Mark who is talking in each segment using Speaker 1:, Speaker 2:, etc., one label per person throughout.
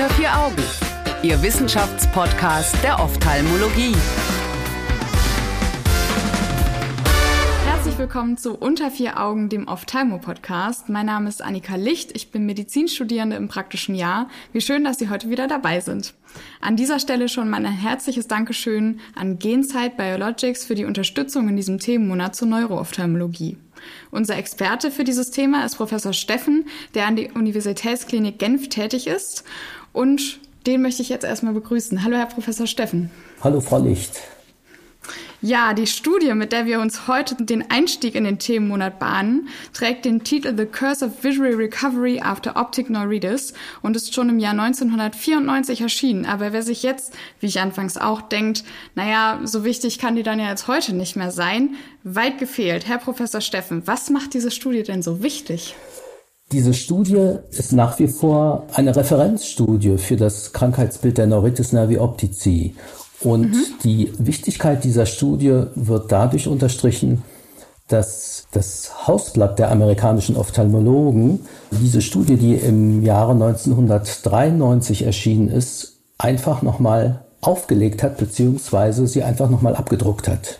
Speaker 1: Unter vier Augen, Ihr Wissenschaftspodcast der Ophthalmologie.
Speaker 2: Herzlich willkommen zu Unter vier Augen, dem Ophthalmo-Podcast. Mein Name ist Annika Licht, ich bin Medizinstudierende im praktischen Jahr. Wie schön, dass Sie heute wieder dabei sind. An dieser Stelle schon mal ein herzliches Dankeschön an Genside Biologics für die Unterstützung in diesem Themenmonat zur Neuroophthalmologie. Unser Experte für dieses Thema ist Professor Steffen, der an der Universitätsklinik Genf tätig ist. Und den möchte ich jetzt erstmal begrüßen. Hallo, Herr Professor Steffen.
Speaker 3: Hallo, Frau Licht.
Speaker 2: Ja, die Studie, mit der wir uns heute den Einstieg in den Themenmonat bahnen, trägt den Titel The Curse of Visual Recovery After Optic Neuritis und ist schon im Jahr 1994 erschienen. Aber wer sich jetzt, wie ich anfangs auch denkt, naja, so wichtig kann die dann ja jetzt heute nicht mehr sein, weit gefehlt. Herr Professor Steffen, was macht diese Studie denn so wichtig?
Speaker 3: Diese Studie ist nach wie vor eine Referenzstudie für das Krankheitsbild der Neuritis nervi optici und mhm. die Wichtigkeit dieser Studie wird dadurch unterstrichen, dass das Hausblatt der amerikanischen Ophthalmologen diese Studie, die im Jahre 1993 erschienen ist, einfach nochmal aufgelegt hat, beziehungsweise sie einfach nochmal abgedruckt hat.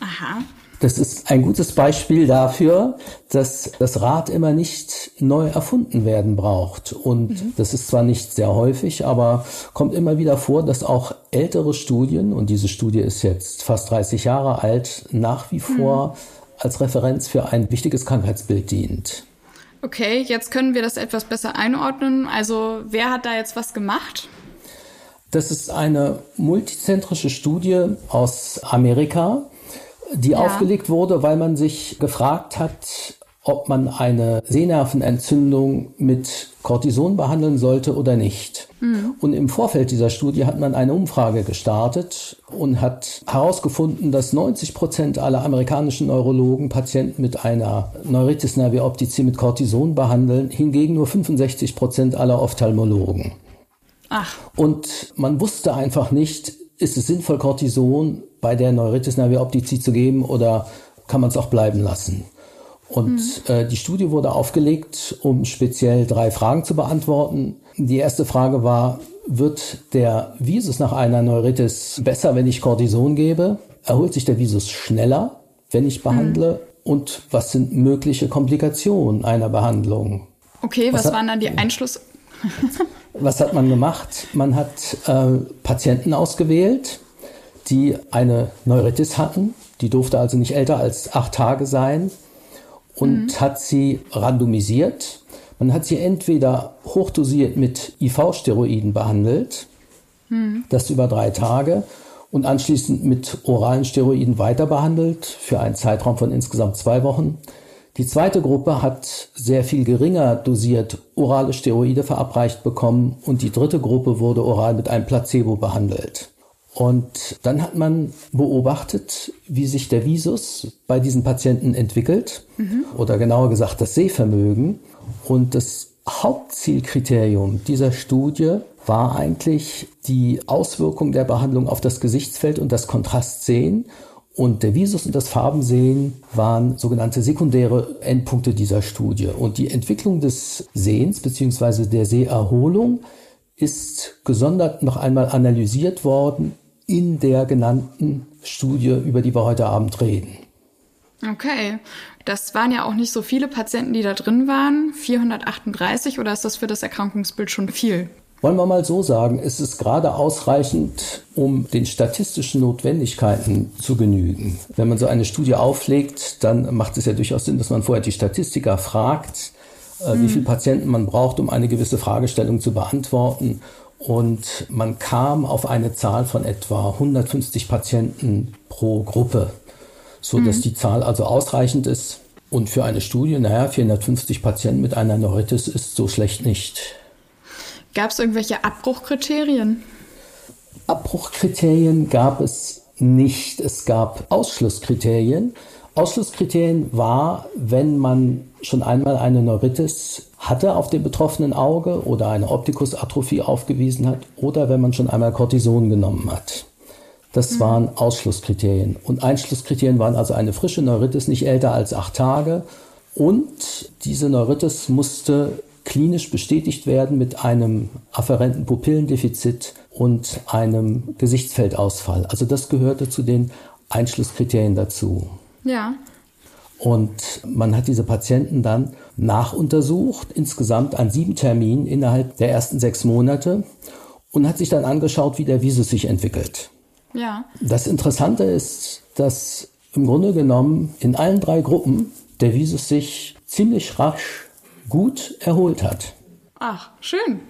Speaker 2: Aha.
Speaker 3: Das ist ein gutes Beispiel dafür, dass das Rad immer nicht neu erfunden werden braucht. Und mhm. das ist zwar nicht sehr häufig, aber kommt immer wieder vor, dass auch ältere Studien, und diese Studie ist jetzt fast 30 Jahre alt, nach wie vor mhm. als Referenz für ein wichtiges Krankheitsbild dient.
Speaker 2: Okay, jetzt können wir das etwas besser einordnen. Also wer hat da jetzt was gemacht?
Speaker 3: Das ist eine multizentrische Studie aus Amerika die ja. aufgelegt wurde, weil man sich gefragt hat, ob man eine Sehnervenentzündung mit Cortison behandeln sollte oder nicht. Mhm. Und im Vorfeld dieser Studie hat man eine Umfrage gestartet und hat herausgefunden, dass 90 Prozent aller amerikanischen Neurologen Patienten mit einer Neuritis nervi optici mit Cortison behandeln, hingegen nur 65 Prozent aller Ophthalmologen.
Speaker 2: Ach.
Speaker 3: Und man wusste einfach nicht, ist es sinnvoll, Cortison bei der Neuritis nervi optici zu geben oder kann man es auch bleiben lassen? Und mhm. äh, die Studie wurde aufgelegt, um speziell drei Fragen zu beantworten. Die erste Frage war, wird der Visus nach einer Neuritis besser, wenn ich Cortison gebe? Erholt sich der Visus schneller, wenn ich behandle? Mhm. Und was sind mögliche Komplikationen einer Behandlung?
Speaker 2: Okay, was, was waren dann die Einschluss?
Speaker 3: was hat man gemacht? Man hat äh, Patienten ausgewählt, die eine Neuritis hatten. Die durfte also nicht älter als acht Tage sein und mhm. hat sie randomisiert. Man hat sie entweder hochdosiert mit IV-Steroiden behandelt, mhm. das über drei Tage, und anschließend mit oralen Steroiden weiter behandelt für einen Zeitraum von insgesamt zwei Wochen. Die zweite Gruppe hat sehr viel geringer dosiert orale Steroide verabreicht bekommen und die dritte Gruppe wurde oral mit einem Placebo behandelt. Und dann hat man beobachtet, wie sich der Visus bei diesen Patienten entwickelt mhm. oder genauer gesagt das Sehvermögen. Und das Hauptzielkriterium dieser Studie war eigentlich die Auswirkung der Behandlung auf das Gesichtsfeld und das Kontrastsehen. Und der Visus und das Farbensehen waren sogenannte sekundäre Endpunkte dieser Studie. Und die Entwicklung des Sehens bzw. der Seherholung ist gesondert noch einmal analysiert worden in der genannten Studie, über die wir heute Abend reden.
Speaker 2: Okay, das waren ja auch nicht so viele Patienten, die da drin waren, 438 oder ist das für das Erkrankungsbild schon viel?
Speaker 3: Wollen wir mal so sagen, es ist gerade ausreichend, um den statistischen Notwendigkeiten zu genügen. Wenn man so eine Studie auflegt, dann macht es ja durchaus Sinn, dass man vorher die Statistiker fragt, äh, hm. wie viele Patienten man braucht, um eine gewisse Fragestellung zu beantworten und man kam auf eine Zahl von etwa 150 Patienten pro Gruppe, so dass mhm. die Zahl also ausreichend ist. Und für eine Studie, naja, 450 Patienten mit einer Neuritis ist so schlecht nicht.
Speaker 2: Gab es irgendwelche Abbruchkriterien?
Speaker 3: Abbruchkriterien gab es nicht. Es gab Ausschlusskriterien. Ausschlusskriterien war, wenn man schon einmal eine Neuritis hatte auf dem betroffenen Auge oder eine Optikusatrophie aufgewiesen hat oder wenn man schon einmal Cortison genommen hat. Das mhm. waren Ausschlusskriterien. Und Einschlusskriterien waren also eine frische Neuritis nicht älter als acht Tage und diese Neuritis musste klinisch bestätigt werden mit einem afferenten Pupillendefizit und einem Gesichtsfeldausfall. Also das gehörte zu den Einschlusskriterien dazu.
Speaker 2: Ja.
Speaker 3: Und man hat diese Patienten dann nachuntersucht, insgesamt an sieben Terminen innerhalb der ersten sechs Monate und hat sich dann angeschaut, wie der Visus sich entwickelt.
Speaker 2: Ja.
Speaker 3: Das Interessante ist, dass im Grunde genommen in allen drei Gruppen der Visus sich ziemlich rasch gut erholt hat.
Speaker 2: Ach, schön.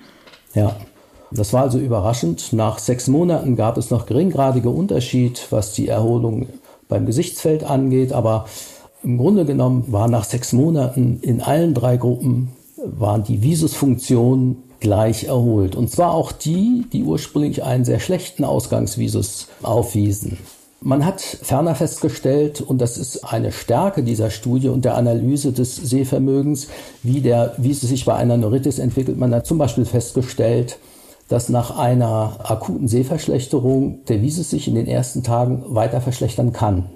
Speaker 3: Ja. Das war also überraschend. Nach sechs Monaten gab es noch geringgradige Unterschied, was die Erholung beim Gesichtsfeld angeht, aber im Grunde genommen war nach sechs Monaten in allen drei Gruppen waren die Visusfunktionen gleich erholt. Und zwar auch die, die ursprünglich einen sehr schlechten Ausgangsvisus aufwiesen. Man hat ferner festgestellt, und das ist eine Stärke dieser Studie und der Analyse des Sehvermögens, wie, der, wie es sich bei einer Neuritis entwickelt. Man hat zum Beispiel festgestellt, dass nach einer akuten Sehverschlechterung der Visus sich in den ersten Tagen weiter verschlechtern kann.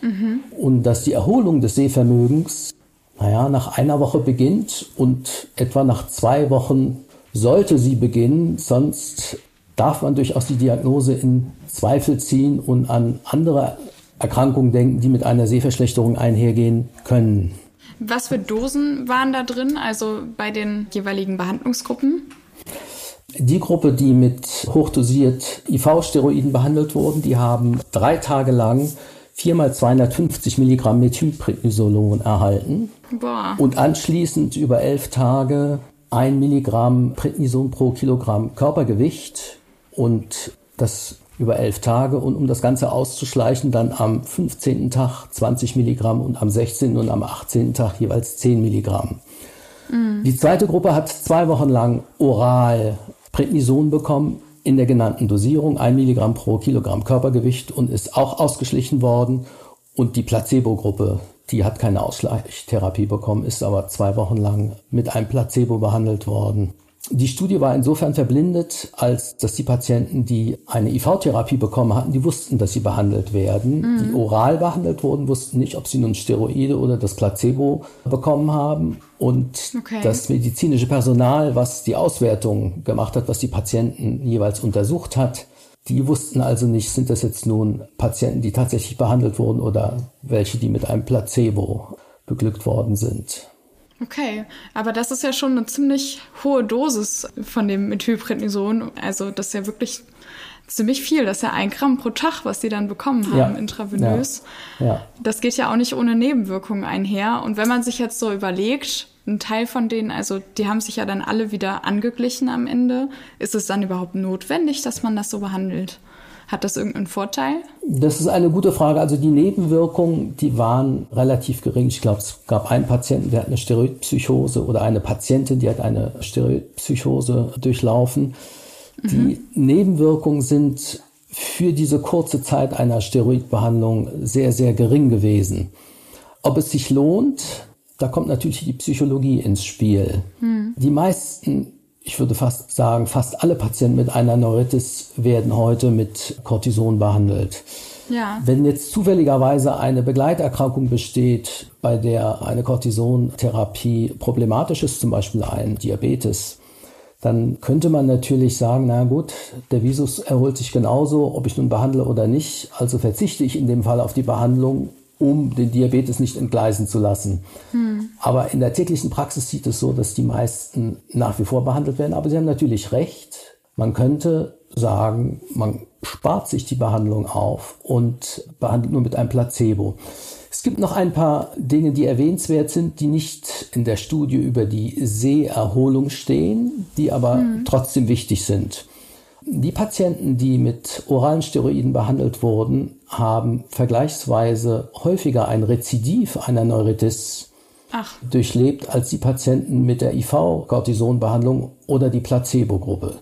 Speaker 3: Mhm. Und dass die Erholung des Sehvermögens, naja, nach einer Woche beginnt und etwa nach zwei Wochen sollte sie beginnen, sonst darf man durchaus die Diagnose in Zweifel ziehen und an andere Erkrankungen denken, die mit einer Sehverschlechterung einhergehen können.
Speaker 2: Was für Dosen waren da drin, also bei den jeweiligen Behandlungsgruppen?
Speaker 3: Die Gruppe, die mit hochdosiert IV-Steroiden behandelt wurden, die haben drei Tage lang 4 mal 250 Milligramm Methylprednisolon erhalten
Speaker 2: Boah.
Speaker 3: und anschließend über elf Tage 1 Milligramm Prednison pro Kilogramm Körpergewicht und das über elf Tage und um das Ganze auszuschleichen, dann am 15. Tag 20 Milligramm und am 16. und am 18. Tag jeweils 10 Milligramm. Mhm. Die zweite Gruppe hat zwei Wochen lang oral Prednison bekommen in der genannten Dosierung, 1 Milligramm pro Kilogramm Körpergewicht und ist auch ausgeschlichen worden. Und die Placebo-Gruppe, die hat keine Ausschleichtherapie bekommen, ist aber zwei Wochen lang mit einem Placebo behandelt worden. Die Studie war insofern verblindet, als dass die Patienten, die eine IV-Therapie bekommen hatten, die wussten, dass sie behandelt werden. Mhm. Die oral behandelt wurden, wussten nicht, ob sie nun Steroide oder das Placebo bekommen haben. Und okay. das medizinische Personal, was die Auswertung gemacht hat, was die Patienten jeweils untersucht hat, die wussten also nicht, sind das jetzt nun Patienten, die tatsächlich behandelt wurden oder welche, die mit einem Placebo beglückt worden sind.
Speaker 2: Okay, aber das ist ja schon eine ziemlich hohe Dosis von dem Methylprednison. Also das ist ja wirklich ziemlich viel. Das ist ja ein Gramm pro Tag, was die dann bekommen haben, ja. intravenös. Ja. ja. Das geht ja auch nicht ohne Nebenwirkungen einher. Und wenn man sich jetzt so überlegt, ein Teil von denen, also die haben sich ja dann alle wieder angeglichen am Ende. Ist es dann überhaupt notwendig, dass man das so behandelt? Hat das irgendeinen Vorteil?
Speaker 3: Das ist eine gute Frage. Also die Nebenwirkungen, die waren relativ gering. Ich glaube, es gab einen Patienten, der hat eine Steroidpsychose oder eine Patientin, die hat eine Steroidpsychose durchlaufen. Mhm. Die Nebenwirkungen sind für diese kurze Zeit einer Steroidbehandlung sehr, sehr gering gewesen. Ob es sich lohnt, da kommt natürlich die Psychologie ins Spiel. Mhm. Die meisten ich würde fast sagen, fast alle Patienten mit einer Neuritis werden heute mit Cortison behandelt.
Speaker 2: Ja.
Speaker 3: Wenn jetzt zufälligerweise eine Begleiterkrankung besteht, bei der eine Cortisontherapie problematisch ist, zum Beispiel ein Diabetes, dann könnte man natürlich sagen, na gut, der Visus erholt sich genauso, ob ich nun behandle oder nicht. Also verzichte ich in dem Fall auf die Behandlung um den Diabetes nicht entgleisen zu lassen. Hm. Aber in der täglichen Praxis sieht es so, dass die meisten nach wie vor behandelt werden. Aber Sie haben natürlich recht. Man könnte sagen, man spart sich die Behandlung auf und behandelt nur mit einem Placebo. Es gibt noch ein paar Dinge, die erwähnenswert sind, die nicht in der Studie über die Seherholung stehen, die aber hm. trotzdem wichtig sind. Die Patienten, die mit oralen Steroiden behandelt wurden, haben vergleichsweise häufiger ein Rezidiv einer Neuritis Ach. durchlebt als die Patienten mit der IV-Cortisonbehandlung oder die Placebo-Gruppe.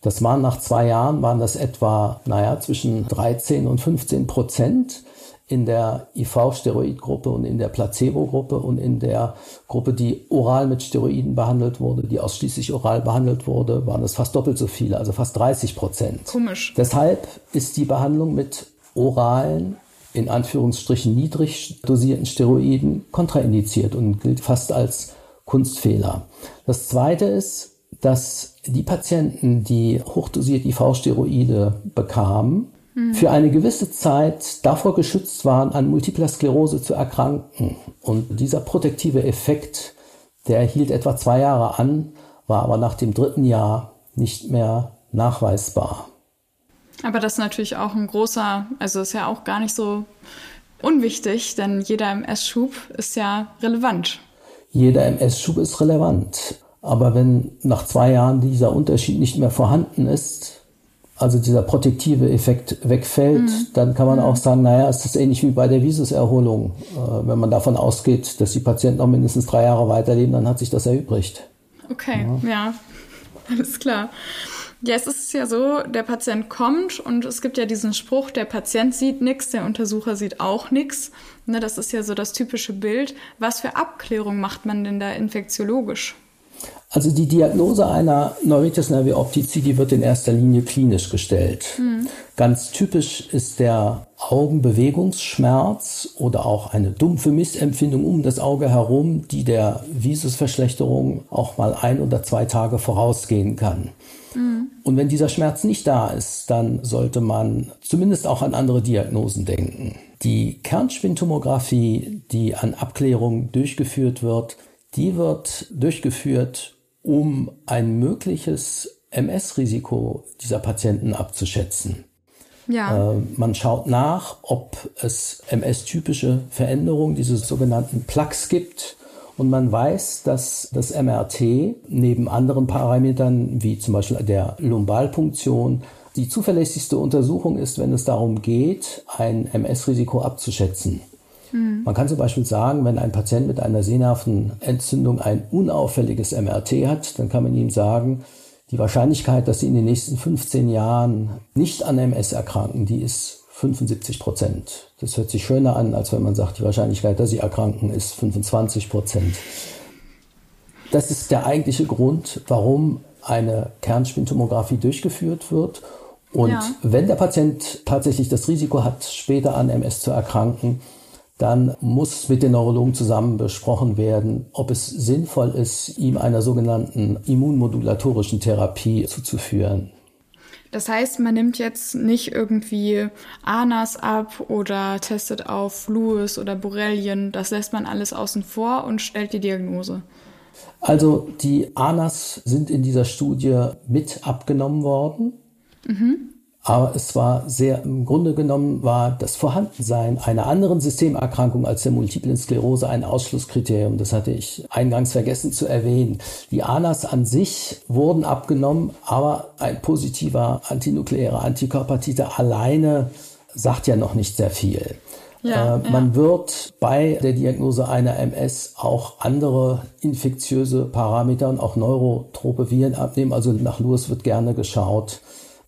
Speaker 3: Das waren nach zwei Jahren, waren das etwa, naja, zwischen 13 und 15 Prozent in der IV-Steroidgruppe und in der Placebo-Gruppe und in der Gruppe, die oral mit Steroiden behandelt wurde, die ausschließlich oral behandelt wurde, waren es fast doppelt so viele, also fast 30 Prozent.
Speaker 2: Komisch.
Speaker 3: Deshalb ist die Behandlung mit oralen, in Anführungsstrichen niedrig dosierten Steroiden kontraindiziert und gilt fast als Kunstfehler. Das zweite ist, dass die Patienten, die hochdosiert IV-Steroide bekamen, mhm. für eine gewisse Zeit davor geschützt waren, an Multipler Sklerose zu erkranken. Und dieser protektive Effekt, der hielt etwa zwei Jahre an, war aber nach dem dritten Jahr nicht mehr nachweisbar.
Speaker 2: Aber das ist natürlich auch ein großer, also ist ja auch gar nicht so unwichtig, denn jeder MS-Schub ist ja relevant.
Speaker 3: Jeder MS-Schub ist relevant. Aber wenn nach zwei Jahren dieser Unterschied nicht mehr vorhanden ist, also dieser protektive Effekt wegfällt, mhm. dann kann man mhm. auch sagen, naja, ist ähnlich wie bei der Visuserholung. Äh, wenn man davon ausgeht, dass die Patienten noch mindestens drei Jahre weiterleben, dann hat sich das erübrigt.
Speaker 2: Okay, ja, ja. alles klar. Ja, es ist ja so, der Patient kommt und es gibt ja diesen Spruch, der Patient sieht nichts, der Untersucher sieht auch nichts. Ne, das ist ja so das typische Bild. Was für Abklärung macht man denn da infektiologisch?
Speaker 3: Also die Diagnose einer Neuritis nervi optici, die wird in erster Linie klinisch gestellt. Mhm. Ganz typisch ist der Augenbewegungsschmerz oder auch eine dumpfe Missempfindung um das Auge herum, die der Visusverschlechterung auch mal ein oder zwei Tage vorausgehen kann. Mhm. Und wenn dieser Schmerz nicht da ist, dann sollte man zumindest auch an andere Diagnosen denken. Die Kernspintomographie, die an Abklärung durchgeführt wird, die wird durchgeführt, um ein mögliches MS-Risiko dieser Patienten abzuschätzen. Ja. Äh, man schaut nach, ob es MS-typische Veränderungen dieses sogenannten Plaques gibt. Und man weiß, dass das MRT neben anderen Parametern, wie zum Beispiel der Lumbalpunktion, die zuverlässigste Untersuchung ist, wenn es darum geht, ein MS-Risiko abzuschätzen. Mhm. Man kann zum Beispiel sagen, wenn ein Patient mit einer Sehnervenentzündung ein unauffälliges MRT hat, dann kann man ihm sagen, die Wahrscheinlichkeit, dass sie in den nächsten 15 Jahren nicht an MS erkranken, die ist 75 Prozent. Das hört sich schöner an, als wenn man sagt, die Wahrscheinlichkeit, dass sie erkranken, ist 25 Prozent. Das ist der eigentliche Grund, warum eine Kernspintomographie durchgeführt wird. Und ja. wenn der Patient tatsächlich das Risiko hat, später an MS zu erkranken, dann muss mit den Neurologen zusammen besprochen werden, ob es sinnvoll ist, ihm einer sogenannten immunmodulatorischen Therapie zuzuführen.
Speaker 2: Das heißt, man nimmt jetzt nicht irgendwie ANAS ab oder testet auf Lewis oder Borrelien. Das lässt man alles außen vor und stellt die Diagnose.
Speaker 3: Also die ANAS sind in dieser Studie mit abgenommen worden. Mhm. Aber es war sehr, im Grunde genommen war das Vorhandensein einer anderen Systemerkrankung als der Multiplen Sklerose ein Ausschlusskriterium. Das hatte ich eingangs vergessen zu erwähnen. Die ANAs an sich wurden abgenommen, aber ein positiver antinukleärer Antikörpertiter alleine sagt ja noch nicht sehr viel. Ja, äh, man ja. wird bei der Diagnose einer MS auch andere infektiöse Parameter und auch neurotrope Viren abnehmen. Also nach Lewis wird gerne geschaut,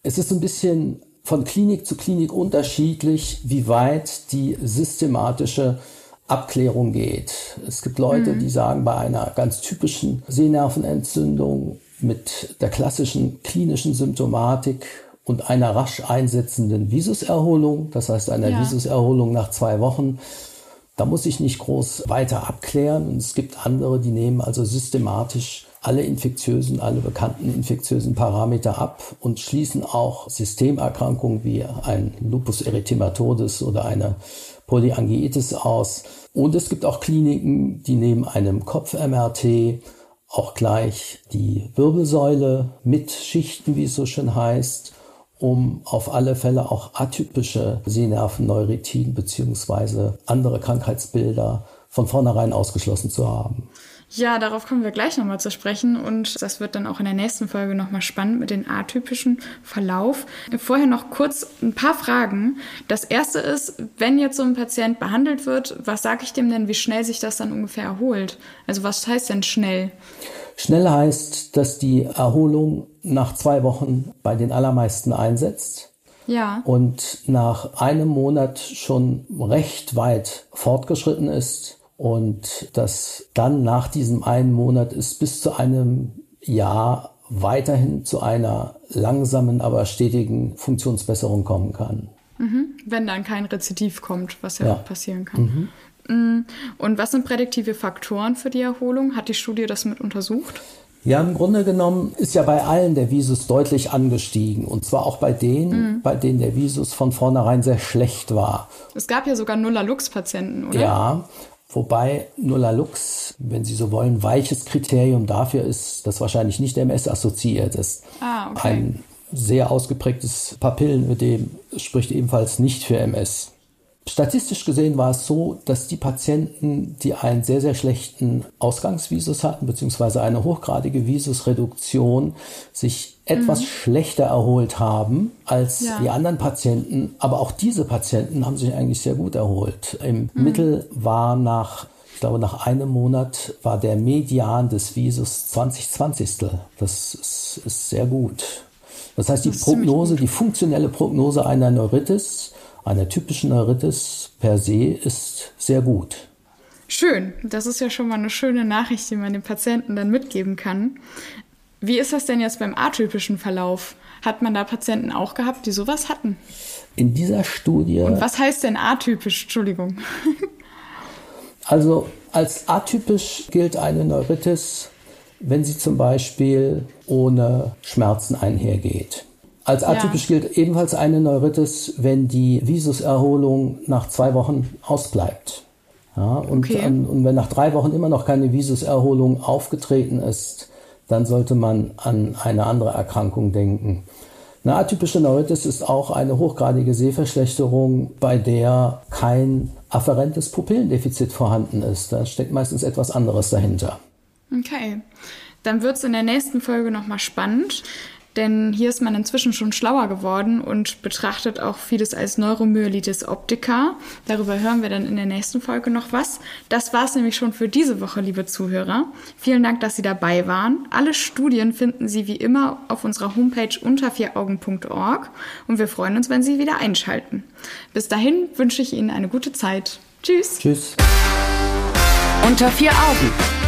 Speaker 3: es ist ein bisschen von Klinik zu Klinik unterschiedlich, wie weit die systematische Abklärung geht. Es gibt Leute, mhm. die sagen, bei einer ganz typischen Sehnervenentzündung mit der klassischen klinischen Symptomatik und einer rasch einsetzenden Visuserholung, das heißt einer ja. Visuserholung nach zwei Wochen, da muss ich nicht groß weiter abklären. Und es gibt andere, die nehmen also systematisch alle infektiösen, alle bekannten infektiösen Parameter ab und schließen auch Systemerkrankungen wie ein Lupus erythematodes oder eine Polyangiitis aus. Und es gibt auch Kliniken, die neben einem Kopf-MRT auch gleich die Wirbelsäule mit Schichten, wie es so schön heißt, um auf alle Fälle auch atypische Sehnervenneuritin beziehungsweise andere Krankheitsbilder von vornherein ausgeschlossen zu haben.
Speaker 2: Ja, darauf kommen wir gleich nochmal zu sprechen und das wird dann auch in der nächsten Folge nochmal spannend mit den atypischen Verlauf. Vorher noch kurz ein paar Fragen. Das erste ist, wenn jetzt so ein Patient behandelt wird, was sage ich dem denn, wie schnell sich das dann ungefähr erholt? Also was heißt denn schnell?
Speaker 3: Schnell heißt, dass die Erholung nach zwei Wochen bei den allermeisten einsetzt. Ja. Und nach einem Monat schon recht weit fortgeschritten ist und dass dann nach diesem einen Monat es bis zu einem Jahr weiterhin zu einer langsamen, aber stetigen Funktionsbesserung kommen kann.
Speaker 2: Mhm. Wenn dann kein Rezidiv kommt, was ja, ja. auch passieren kann. Mhm. Mm, und was sind prädiktive Faktoren für die Erholung? Hat die Studie das mit untersucht?
Speaker 3: Ja, im Grunde genommen ist ja bei allen der Visus deutlich angestiegen. Und zwar auch bei denen, mhm. bei denen der Visus von vornherein sehr schlecht war.
Speaker 2: Es gab ja sogar Nuller-Lux-Patienten, oder?
Speaker 3: Ja, wobei Nuller-Lux, wenn Sie so wollen, weiches Kriterium dafür ist, dass wahrscheinlich nicht MS assoziiert ist.
Speaker 2: Ah, okay.
Speaker 3: Ein sehr ausgeprägtes Papillenödem spricht ebenfalls nicht für MS. Statistisch gesehen war es so, dass die Patienten, die einen sehr, sehr schlechten Ausgangsvisus hatten, beziehungsweise eine hochgradige Visusreduktion, sich etwas mhm. schlechter erholt haben als ja. die anderen Patienten. Aber auch diese Patienten haben sich eigentlich sehr gut erholt. Im mhm. Mittel war nach, ich glaube, nach einem Monat war der Median des Visus 20 20. Das ist, ist sehr gut. Das heißt, die das Prognose, die funktionelle Prognose einer Neuritis einer typischen Neuritis per se ist sehr gut.
Speaker 2: Schön, das ist ja schon mal eine schöne Nachricht, die man dem Patienten dann mitgeben kann. Wie ist das denn jetzt beim atypischen Verlauf? Hat man da Patienten auch gehabt, die sowas hatten?
Speaker 3: In dieser Studie.
Speaker 2: Und was heißt denn atypisch? Entschuldigung.
Speaker 3: also als atypisch gilt eine Neuritis, wenn sie zum Beispiel ohne Schmerzen einhergeht. Als atypisch ja. gilt ebenfalls eine Neuritis, wenn die Visuserholung nach zwei Wochen ausbleibt. Ja, und, okay. an, und wenn nach drei Wochen immer noch keine Visuserholung aufgetreten ist, dann sollte man an eine andere Erkrankung denken. Eine atypische Neuritis ist auch eine hochgradige Sehverschlechterung, bei der kein afferentes Pupillendefizit vorhanden ist. Da steckt meistens etwas anderes dahinter.
Speaker 2: Okay, dann wird es in der nächsten Folge nochmal spannend. Denn hier ist man inzwischen schon schlauer geworden und betrachtet auch vieles als Neuromyelitis optica. Darüber hören wir dann in der nächsten Folge noch was. Das war es nämlich schon für diese Woche, liebe Zuhörer. Vielen Dank, dass Sie dabei waren. Alle Studien finden Sie wie immer auf unserer Homepage unter vieraugen.org und wir freuen uns, wenn Sie wieder einschalten. Bis dahin wünsche ich Ihnen eine gute Zeit. Tschüss.
Speaker 3: Tschüss.
Speaker 1: Unter vier Augen